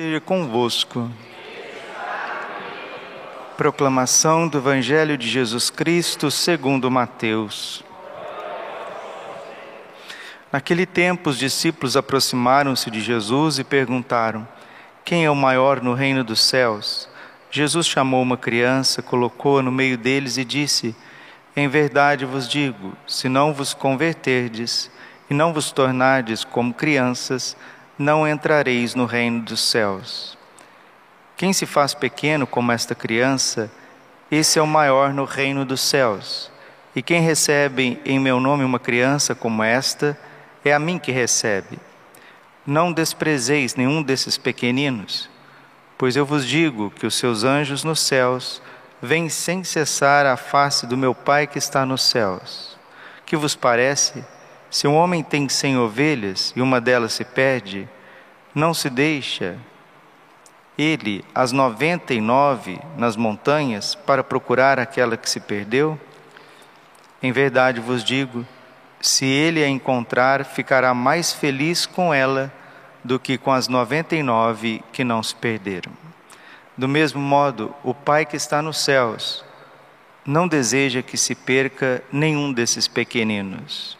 Esteja convosco. Proclamação do Evangelho de Jesus Cristo segundo Mateus. Naquele tempo, os discípulos aproximaram-se de Jesus e perguntaram: Quem é o maior no reino dos céus? Jesus chamou uma criança, colocou-a no meio deles e disse: Em verdade vos digo, se não vos converterdes e não vos tornardes como crianças, não entrareis no reino dos céus. Quem se faz pequeno como esta criança, esse é o maior no reino dos céus. E quem recebe em meu nome uma criança como esta, é a mim que recebe. Não desprezeis nenhum desses pequeninos, pois eu vos digo que os seus anjos nos céus vêm sem cessar à face do meu Pai que está nos céus. Que vos parece? Se um homem tem cem ovelhas e uma delas se perde, não se deixa ele as noventa e nove nas montanhas para procurar aquela que se perdeu? Em verdade vos digo, se ele a encontrar, ficará mais feliz com ela do que com as noventa e nove que não se perderam. Do mesmo modo, o Pai que está nos céus não deseja que se perca nenhum desses pequeninos.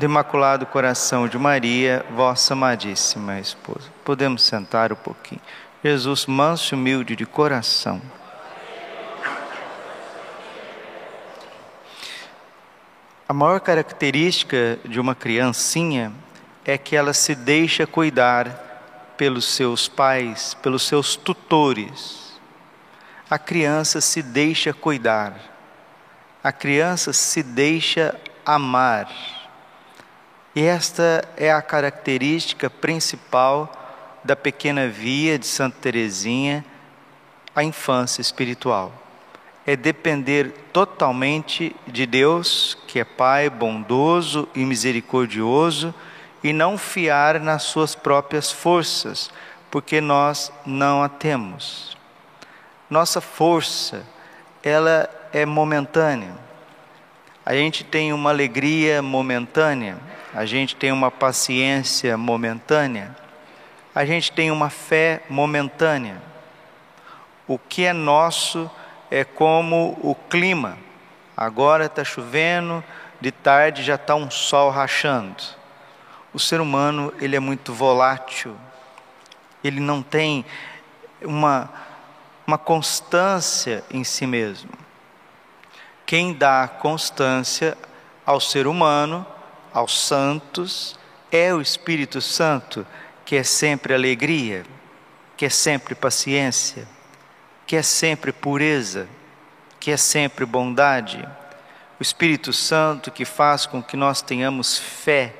do Imaculado Coração de Maria, vossa amadíssima esposa. Podemos sentar um pouquinho. Jesus, manso e humilde de coração. A maior característica de uma criancinha é que ela se deixa cuidar pelos seus pais, pelos seus tutores. A criança se deixa cuidar. A criança se deixa amar. E esta é a característica principal da pequena via de Santa Teresinha, a infância espiritual. É depender totalmente de Deus, que é Pai bondoso e misericordioso, e não fiar nas suas próprias forças, porque nós não a temos. Nossa força, ela é momentânea. A gente tem uma alegria momentânea, a gente tem uma paciência momentânea, a gente tem uma fé momentânea. O que é nosso é como o clima. Agora está chovendo, de tarde já está um sol rachando. O ser humano ele é muito volátil. Ele não tem uma, uma constância em si mesmo. Quem dá constância ao ser humano, aos santos, é o Espírito Santo, que é sempre alegria, que é sempre paciência, que é sempre pureza, que é sempre bondade. O Espírito Santo que faz com que nós tenhamos fé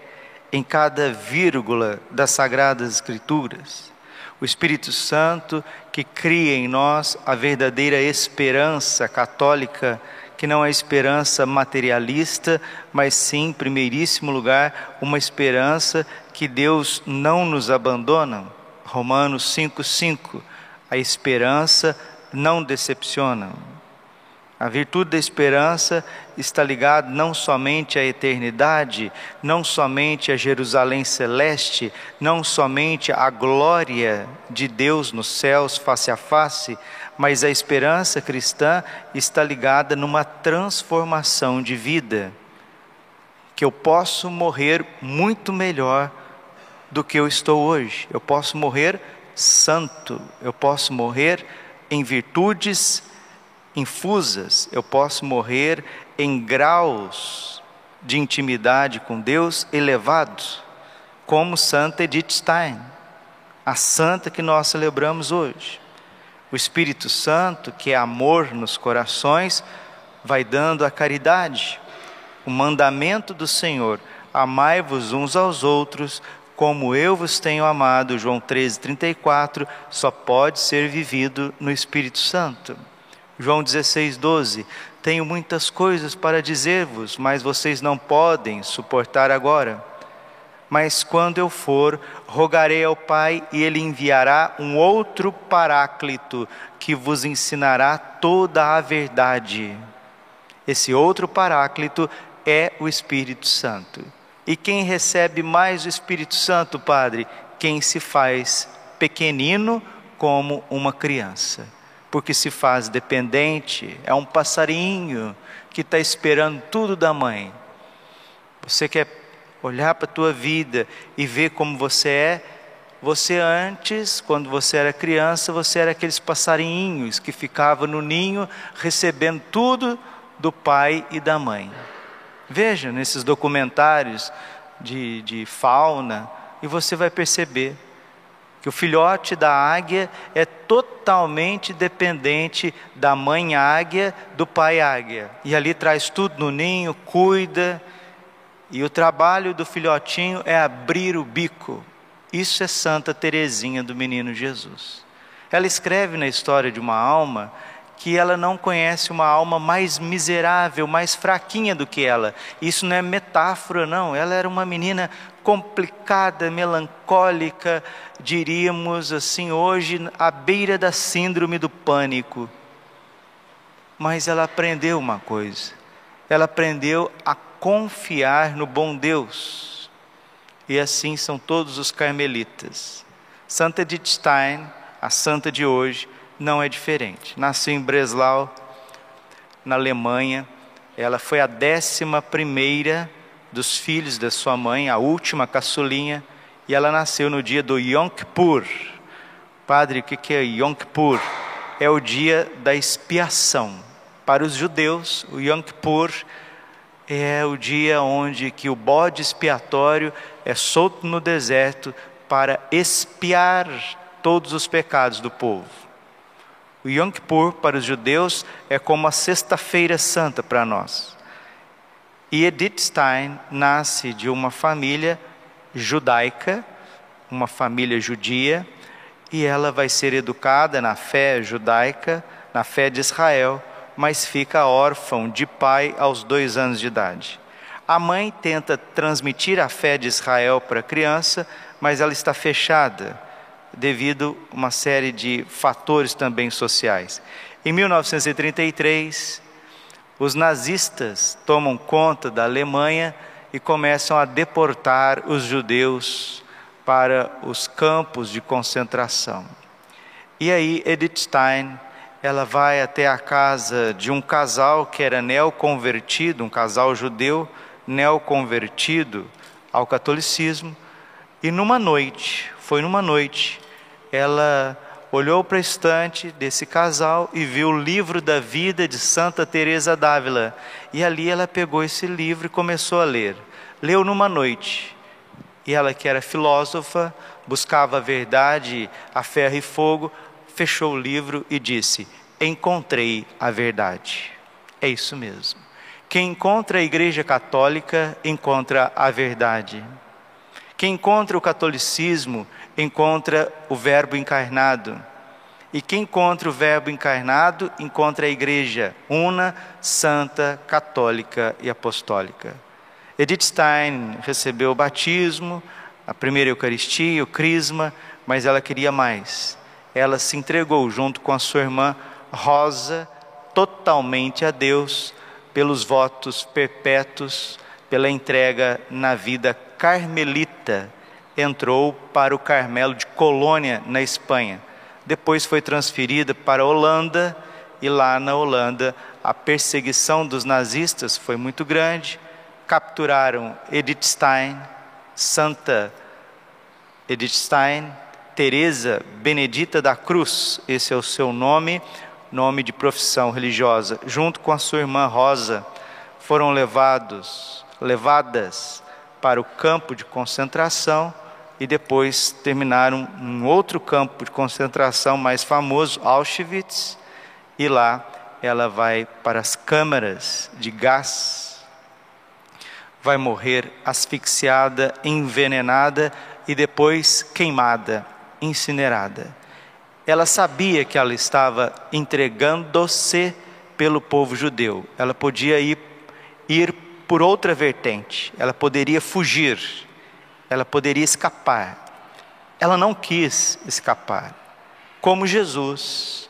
em cada vírgula das Sagradas Escrituras. O Espírito Santo que cria em nós a verdadeira esperança católica que não é esperança materialista, mas sim, em primeiríssimo lugar, uma esperança que Deus não nos abandona. Romanos 5,5. A esperança não decepciona. A virtude da esperança está ligada não somente à eternidade, não somente a Jerusalém celeste, não somente à glória de Deus nos céus face a face, mas a esperança cristã está ligada numa transformação de vida, que eu posso morrer muito melhor do que eu estou hoje. Eu posso morrer santo, eu posso morrer em virtudes infusas, eu posso morrer em graus de intimidade com Deus elevados, como Santa Edith Stein, a santa que nós celebramos hoje. O Espírito Santo, que é amor nos corações, vai dando a caridade. O mandamento do Senhor: amai-vos uns aos outros como eu vos tenho amado, João 13, 34, só pode ser vivido no Espírito Santo. João 16, 12, tenho muitas coisas para dizer-vos, mas vocês não podem suportar agora. Mas quando eu for, rogarei ao Pai e ele enviará um outro paráclito que vos ensinará toda a verdade. Esse outro paráclito é o Espírito Santo. E quem recebe mais o Espírito Santo, Padre? Quem se faz pequenino como uma criança porque se faz dependente, é um passarinho que está esperando tudo da mãe. Você quer olhar para a tua vida e ver como você é? Você antes, quando você era criança, você era aqueles passarinhos que ficavam no ninho recebendo tudo do pai e da mãe. Veja nesses documentários de, de fauna e você vai perceber que o filhote da águia é totalmente dependente da mãe águia, do pai águia. E ali traz tudo no ninho, cuida. E o trabalho do filhotinho é abrir o bico. Isso é Santa Teresinha do Menino Jesus. Ela escreve na história de uma alma que ela não conhece uma alma mais miserável, mais fraquinha do que ela. Isso não é metáfora, não. Ela era uma menina complicada, melancólica, diríamos assim, hoje à beira da síndrome do pânico. Mas ela aprendeu uma coisa. Ela aprendeu a confiar no bom Deus. E assim são todos os carmelitas. Santa Edith Stein, a santa de hoje, não é diferente. Nasceu em Breslau, na Alemanha. Ela foi a décima primeira dos filhos da sua mãe, a última caçulinha, e ela nasceu no dia do Yom Kippur. Padre, o que é Yom Kippur? É o dia da expiação. Para os judeus, o Yom Kippur é o dia onde que o bode expiatório é solto no deserto para expiar todos os pecados do povo. O Yom Kippur para os judeus é como a Sexta-feira Santa para nós. E Edith Stein nasce de uma família judaica, uma família judia, e ela vai ser educada na fé judaica, na fé de Israel, mas fica órfã de pai aos dois anos de idade. A mãe tenta transmitir a fé de Israel para a criança, mas ela está fechada devido a uma série de fatores também sociais. Em 1933, os nazistas tomam conta da Alemanha e começam a deportar os judeus para os campos de concentração. E aí Edith Stein, ela vai até a casa de um casal que era neoconvertido, um casal judeu neoconvertido ao catolicismo, e numa noite, foi numa noite, ela olhou para a estante desse casal e viu o livro da vida de Santa Teresa d'Ávila. E ali ela pegou esse livro e começou a ler. Leu numa noite. E ela que era filósofa, buscava a verdade a ferro e fogo, fechou o livro e disse: "Encontrei a verdade". É isso mesmo. Quem encontra a Igreja Católica encontra a verdade. Quem encontra o catolicismo encontra o Verbo encarnado. E quem encontra o Verbo encarnado encontra a Igreja una, santa, católica e apostólica. Edith Stein recebeu o batismo, a primeira Eucaristia, o Crisma, mas ela queria mais. Ela se entregou junto com a sua irmã Rosa totalmente a Deus pelos votos perpétuos, pela entrega na vida carmelita, entrou para o Carmelo de Colônia, na Espanha. Depois foi transferida para a Holanda, e lá na Holanda a perseguição dos nazistas foi muito grande. Capturaram Edith Stein, Santa Edith Stein, Teresa Benedita da Cruz, esse é o seu nome, nome de profissão religiosa, junto com a sua irmã Rosa, foram levados, levadas para o campo de concentração e depois terminaram um outro campo de concentração mais famoso, Auschwitz, e lá ela vai para as câmaras de gás, vai morrer asfixiada, envenenada e depois queimada, incinerada. Ela sabia que ela estava entregando-se pelo povo judeu. Ela podia ir, ir por outra vertente, ela poderia fugir, ela poderia escapar. Ela não quis escapar. Como Jesus,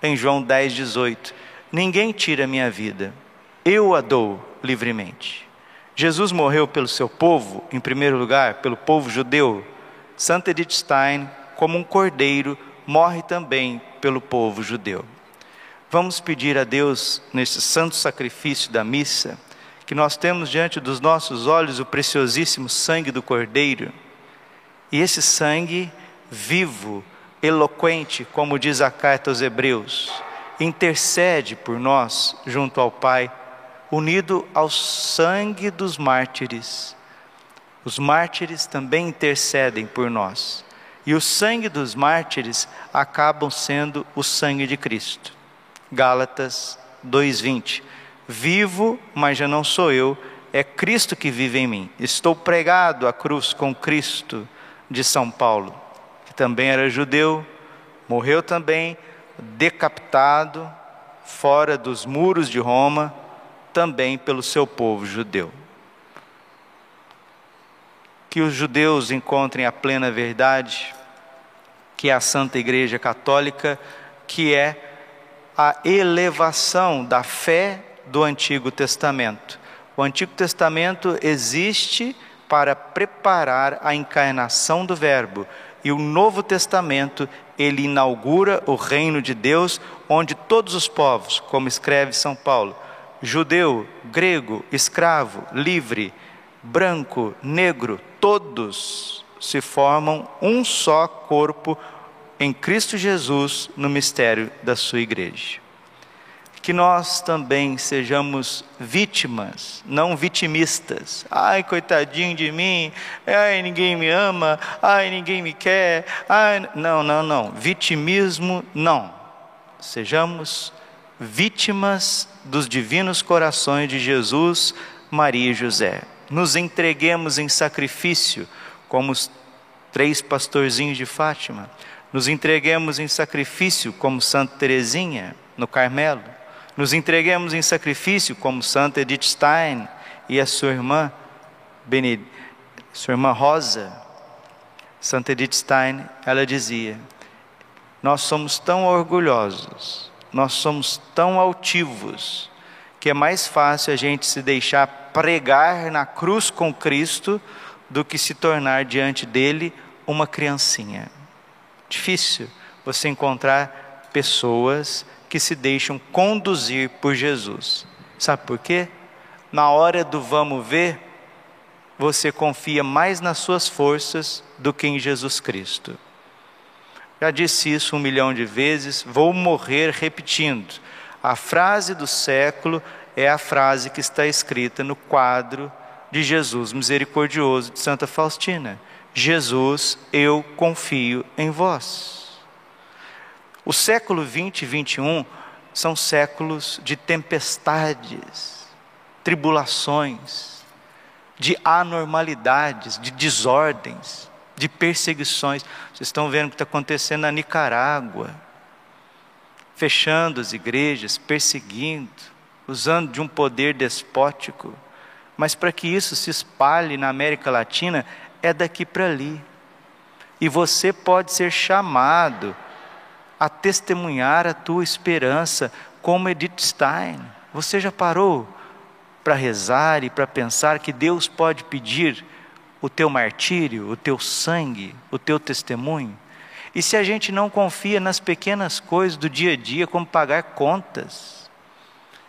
em João 10, 18: Ninguém tira minha vida, eu a dou livremente. Jesus morreu pelo seu povo, em primeiro lugar, pelo povo judeu. Santa Edith Stein, como um cordeiro, morre também pelo povo judeu. Vamos pedir a Deus, nesse santo sacrifício da missa, que nós temos diante dos nossos olhos o preciosíssimo sangue do cordeiro, e esse sangue vivo, eloquente, como diz a carta aos Hebreus, intercede por nós junto ao Pai unido ao sangue dos mártires. Os mártires também intercedem por nós. E o sangue dos mártires acabam sendo o sangue de Cristo. Gálatas 2:20. Vivo, mas já não sou eu, é Cristo que vive em mim. Estou pregado à cruz com Cristo, de São Paulo, que também era judeu, morreu também decapitado fora dos muros de Roma também pelo seu povo judeu. Que os judeus encontrem a plena verdade, que é a Santa Igreja Católica, que é a elevação da fé do Antigo Testamento. O Antigo Testamento existe para preparar a encarnação do Verbo, e o Novo Testamento, ele inaugura o reino de Deus, onde todos os povos, como escreve São Paulo, judeu, grego, escravo, livre, branco, negro, todos se formam um só corpo em Cristo Jesus no mistério da sua igreja. Que nós também sejamos vítimas, não vitimistas. Ai, coitadinho de mim, ai, ninguém me ama, ai, ninguém me quer. Ai, não, não, não. Vitimismo, não. Sejamos vítimas dos divinos corações de Jesus, Maria e José. Nos entreguemos em sacrifício, como os três pastorzinhos de Fátima. Nos entreguemos em sacrifício, como Santa Teresinha, no Carmelo. Nos entreguemos em sacrifício, como Santa Edith Stein e a sua irmã, Bened... sua irmã Rosa. Santa Edith Stein, ela dizia: Nós somos tão orgulhosos nós somos tão altivos que é mais fácil a gente se deixar pregar na cruz com Cristo do que se tornar diante dele uma criancinha. Difícil você encontrar pessoas que se deixam conduzir por Jesus. Sabe por quê? Na hora do vamos ver, você confia mais nas suas forças do que em Jesus Cristo. Já disse isso um milhão de vezes, vou morrer repetindo. A frase do século é a frase que está escrita no quadro de Jesus misericordioso de Santa Faustina. Jesus, eu confio em vós. O século 20 e 21 são séculos de tempestades, tribulações, de anormalidades, de desordens de perseguições. Vocês estão vendo o que está acontecendo na Nicarágua, fechando as igrejas, perseguindo, usando de um poder despótico. Mas para que isso se espalhe na América Latina, é daqui para ali. E você pode ser chamado a testemunhar a tua esperança, como Edith Stein. Você já parou para rezar e para pensar que Deus pode pedir o teu martírio, o teu sangue, o teu testemunho? E se a gente não confia nas pequenas coisas do dia a dia, como pagar contas?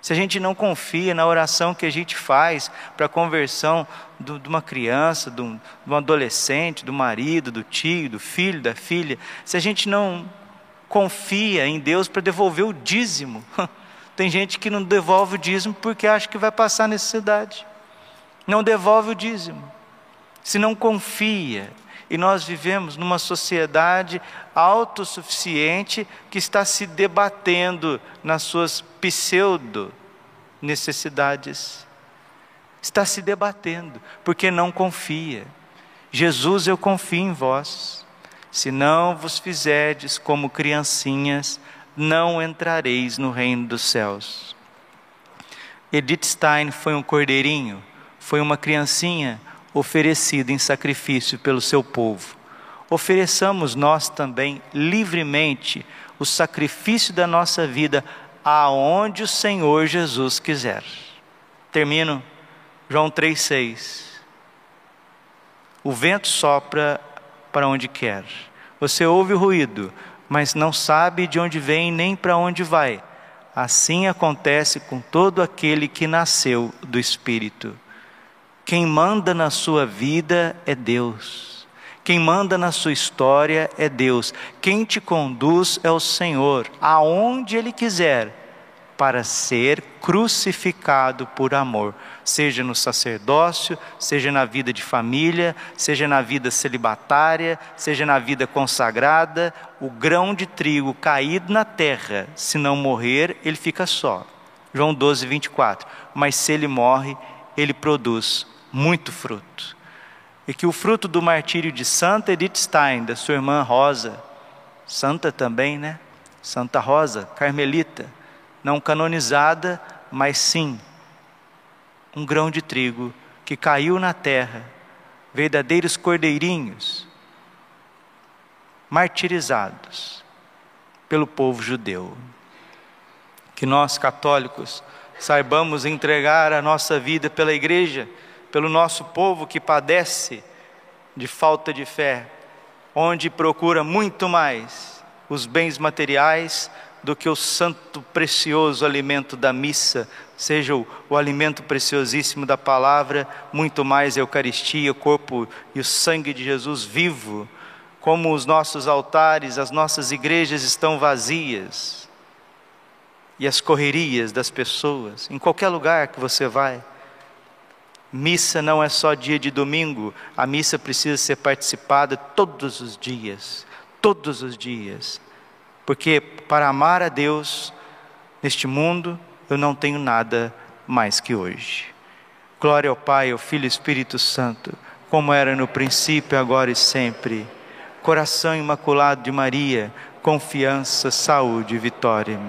Se a gente não confia na oração que a gente faz para a conversão do, de uma criança, de um, de um adolescente, do marido, do tio, do filho, da filha, se a gente não confia em Deus para devolver o dízimo, tem gente que não devolve o dízimo porque acha que vai passar necessidade, não devolve o dízimo se não confia. E nós vivemos numa sociedade autossuficiente que está se debatendo nas suas pseudo necessidades. Está se debatendo porque não confia. Jesus, eu confio em vós. Se não vos fizerdes como criancinhas, não entrareis no reino dos céus. Edith Stein foi um cordeirinho, foi uma criancinha oferecida em sacrifício pelo seu povo. Ofereçamos nós também livremente o sacrifício da nossa vida aonde o Senhor Jesus quiser. Termino João 3,6. O vento sopra para onde quer. Você ouve o ruído, mas não sabe de onde vem nem para onde vai. Assim acontece com todo aquele que nasceu do Espírito. Quem manda na sua vida é Deus. Quem manda na sua história é Deus. Quem te conduz é o Senhor, aonde Ele quiser para ser crucificado por amor, seja no sacerdócio, seja na vida de família, seja na vida celibatária, seja na vida consagrada, o grão de trigo caído na terra, se não morrer, ele fica só. João 12, 24. Mas se ele morre, ele produz muito fruto. E que o fruto do martírio de Santa Edith Stein, da sua irmã Rosa, santa também, né? Santa Rosa, carmelita, não canonizada, mas sim um grão de trigo que caiu na terra, verdadeiros cordeirinhos, martirizados pelo povo judeu. Que nós, católicos, saibamos entregar a nossa vida pela igreja, pelo nosso povo que padece de falta de fé, onde procura muito mais os bens materiais do que o santo precioso alimento da missa, seja o, o, alimento preciosíssimo da palavra, muito mais a Eucaristia, o corpo e o sangue de Jesus vivo, como os nossos altares, as nossas igrejas estão vazias, e as correrias das pessoas, em qualquer lugar que você vai. Missa não é só dia de domingo, a missa precisa ser participada todos os dias, todos os dias porque para amar a Deus neste mundo eu não tenho nada mais que hoje. Glória ao Pai, ao Filho e ao Espírito Santo, como era no princípio, agora e sempre. Coração imaculado de Maria, confiança, saúde e vitória.